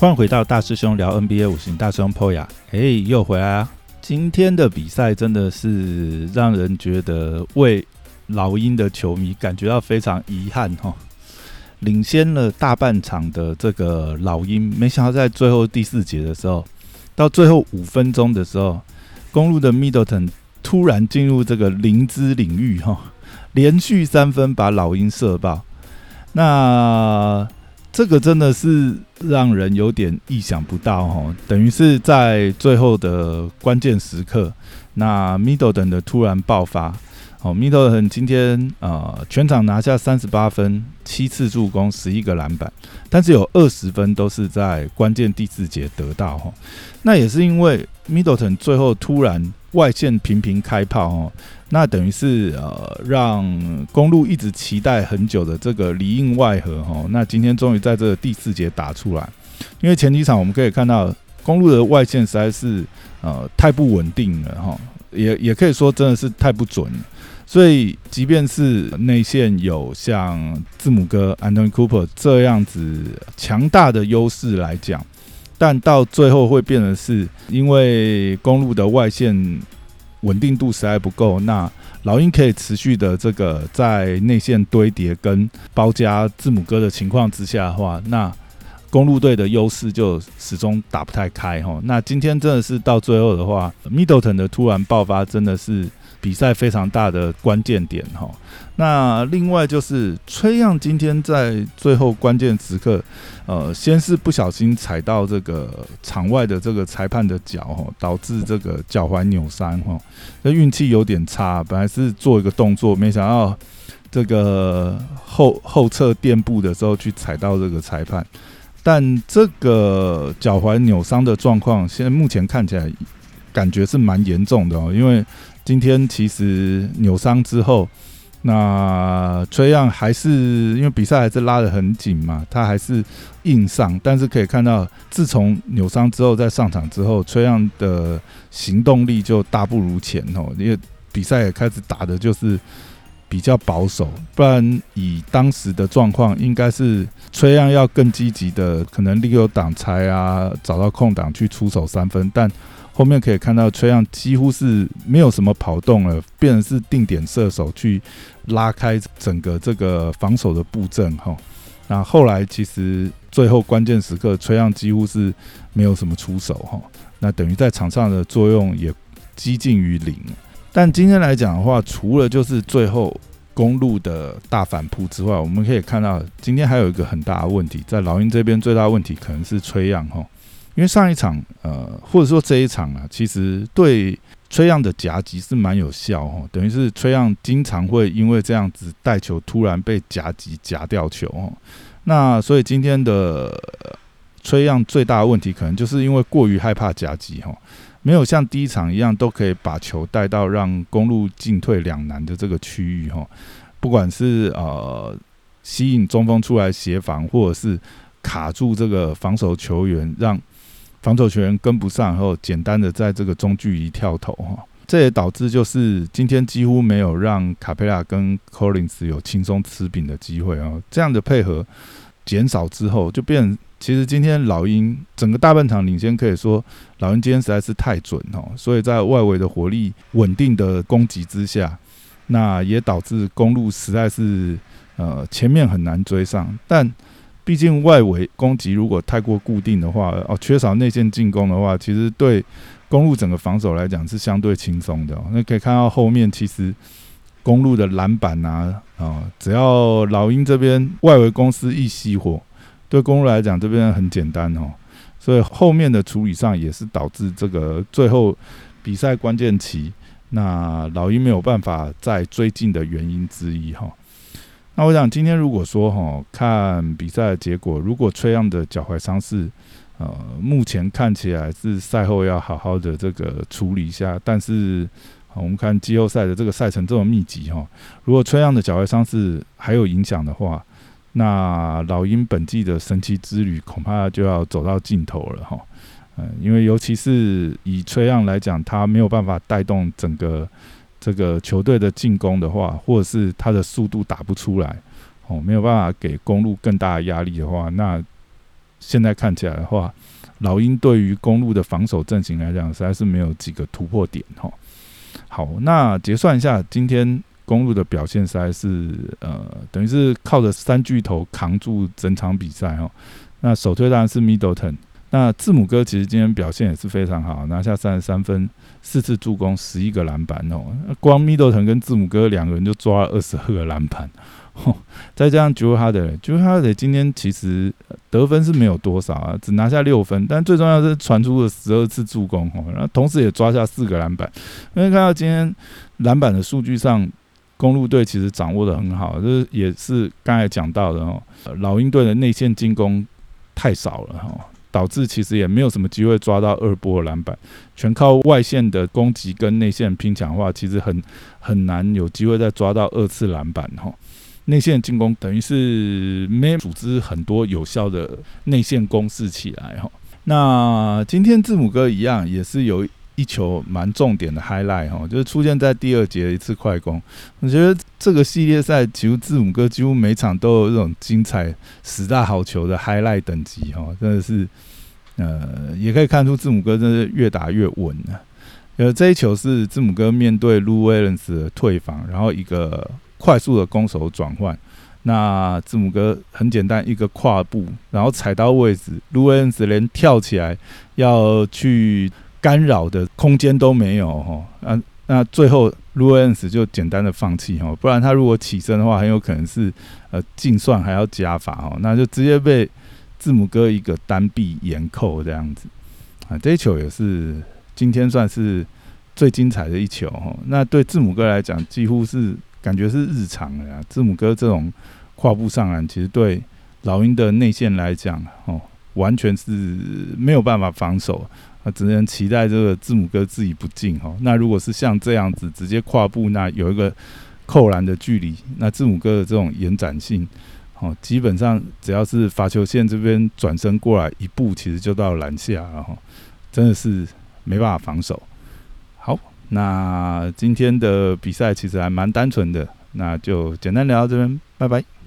欢迎回到大师兄聊 NBA 五行，大师兄 Poya，哎，又回来啊！今天的比赛真的是让人觉得为老鹰的球迷感觉到非常遗憾哈。领先了大半场的这个老鹰，没想到在最后第四节的时候，到最后五分钟的时候，公路的 Middleton 突然进入这个灵芝领域哈，连续三分把老鹰射爆。那这个真的是让人有点意想不到哈，等于是在最后的关键时刻，那 Middleton 的突然爆发，哦，Middleton 今天呃全场拿下三十八分，七次助攻，十一个篮板，但是有二十分都是在关键第四节得到哈，那也是因为 Middleton 最后突然外线频频开炮哦。那等于是呃，让公路一直期待很久的这个里应外合哈，那今天终于在这个第四节打出来。因为前几场我们可以看到公路的外线实在是呃太不稳定了哈，也也可以说真的是太不准。所以即便是内线有像字母哥 Anthony Cooper 这样子强大的优势来讲，但到最后会变得是因为公路的外线。稳定度实在不够，那老鹰可以持续的这个在内线堆叠跟包夹字母哥的情况之下的话，那公路队的优势就始终打不太开哈。那今天真的是到最后的话，Middleton 的突然爆发真的是。比赛非常大的关键点哈，那另外就是崔样今天在最后关键时刻，呃，先是不小心踩到这个场外的这个裁判的脚哈，导致这个脚踝扭伤哈，那运气有点差，本来是做一个动作，没想到这个后后侧垫步的时候去踩到这个裁判，但这个脚踝扭伤的状况，现在目前看起来感觉是蛮严重的哦，因为。今天其实扭伤之后，那崔样还是因为比赛还是拉得很紧嘛，他还是硬上。但是可以看到，自从扭伤之后，在上场之后，崔样的行动力就大不如前哦。因为比赛也开始打的就是比较保守，不然以当时的状况，应该是崔样要更积极的，可能利用挡拆啊，找到空档去出手三分，但。后面可以看到，崔样几乎是没有什么跑动了，变成是定点射手去拉开整个这个防守的布阵哈。那后来其实最后关键时刻，崔样几乎是没有什么出手哈。那等于在场上的作用也几近于零。但今天来讲的话，除了就是最后公路的大反扑之外，我们可以看到今天还有一个很大的问题，在老鹰这边最大问题可能是崔样哈。因为上一场，呃，或者说这一场啊，其实对崔样的夹击是蛮有效哦，等于是崔样经常会因为这样子带球突然被夹击夹掉球哦。那所以今天的崔样最大的问题，可能就是因为过于害怕夹击哈，没有像第一场一样都可以把球带到让公路进退两难的这个区域哈。不管是呃吸引中锋出来协防，或者是卡住这个防守球员，让防守球员跟不上后，简单的在这个中距离跳投哈，这也导致就是今天几乎没有让卡佩拉跟 Collins 有轻松吃饼的机会啊。这样的配合减少之后，就变其实今天老鹰整个大半场领先，可以说老鹰今天实在是太准哦，所以在外围的火力稳定的攻击之下，那也导致公路实在是呃前面很难追上，但。毕竟外围攻击如果太过固定的话，哦，缺少内线进攻的话，其实对公路整个防守来讲是相对轻松的。那可以看到后面其实公路的篮板啊，啊，只要老鹰这边外围公司一熄火，对公路来讲这边很简单哦。所以后面的处理上也是导致这个最后比赛关键期，那老鹰没有办法再追进的原因之一哈。那我想，今天如果说哈看比赛的结果，如果崔样的脚踝伤势，呃，目前看起来是赛后要好好的这个处理一下。但是，我们看季后赛的这个赛程这么密集哈，如果崔样的脚踝伤势还有影响的话，那老鹰本季的神奇之旅恐怕就要走到尽头了哈。嗯，因为尤其是以崔样来讲，他没有办法带动整个。这个球队的进攻的话，或者是他的速度打不出来，哦，没有办法给公路更大的压力的话，那现在看起来的话，老鹰对于公路的防守阵型来讲，实在是没有几个突破点哈。好，那结算一下，今天公路的表现实在是呃，等于是靠着三巨头扛住整场比赛哦。那首推当然是 Middleton，那字母哥其实今天表现也是非常好，拿下三十三分，四次助攻，十一个篮板哦。光 middle 腾跟字母哥两个人就抓了二十二个篮板。再加上 j 哈德，j 哈德今天其实得分是没有多少啊，只拿下六分，但最重要是传出了十二次助攻哦，然后同时也抓下四个篮板。因为看到今天篮板的数据上，公路队其实掌握的很好，就是也是刚才讲到的哦，老鹰队的内线进攻太少了哈，导致其实也没有什么机会抓到二波篮板，全靠外线的攻击跟内线拼抢的话，其实很很难有机会再抓到二次篮板哈。内线进攻等于是没组织很多有效的内线攻势起来哈。那今天字母哥一样也是有一球蛮重点的 highlight 哈，就是出现在第二节的一次快攻。我觉得这个系列赛其实字母哥几乎每场都有这种精彩十大好球的 highlight 等级哈，真的是呃也可以看出字母哥真是越打越稳了。呃，这一球是字母哥面对 Lu Williams 的退防，然后一个。快速的攻守转换，那字母哥很简单，一个跨步，然后踩到位置，卢恩斯连跳起来要去干扰的空间都没有哈，啊，那最后卢恩斯就简单的放弃哈，不然他如果起身的话，很有可能是呃净算还要加罚哦，那就直接被字母哥一个单臂严扣这样子。啊，这一球也是今天算是最精彩的一球哈，那对字母哥来讲几乎是。感觉是日常的呀，字母哥这种跨步上篮，其实对老鹰的内线来讲，哦，完全是没有办法防守，只能期待这个字母哥自己不进哦。那如果是像这样子直接跨步，那有一个扣篮的距离，那字母哥的这种延展性，哦，基本上只要是罚球线这边转身过来一步，其实就到篮下了哈，真的是没办法防守。好。那今天的比赛其实还蛮单纯的，那就简单聊到这边，拜拜。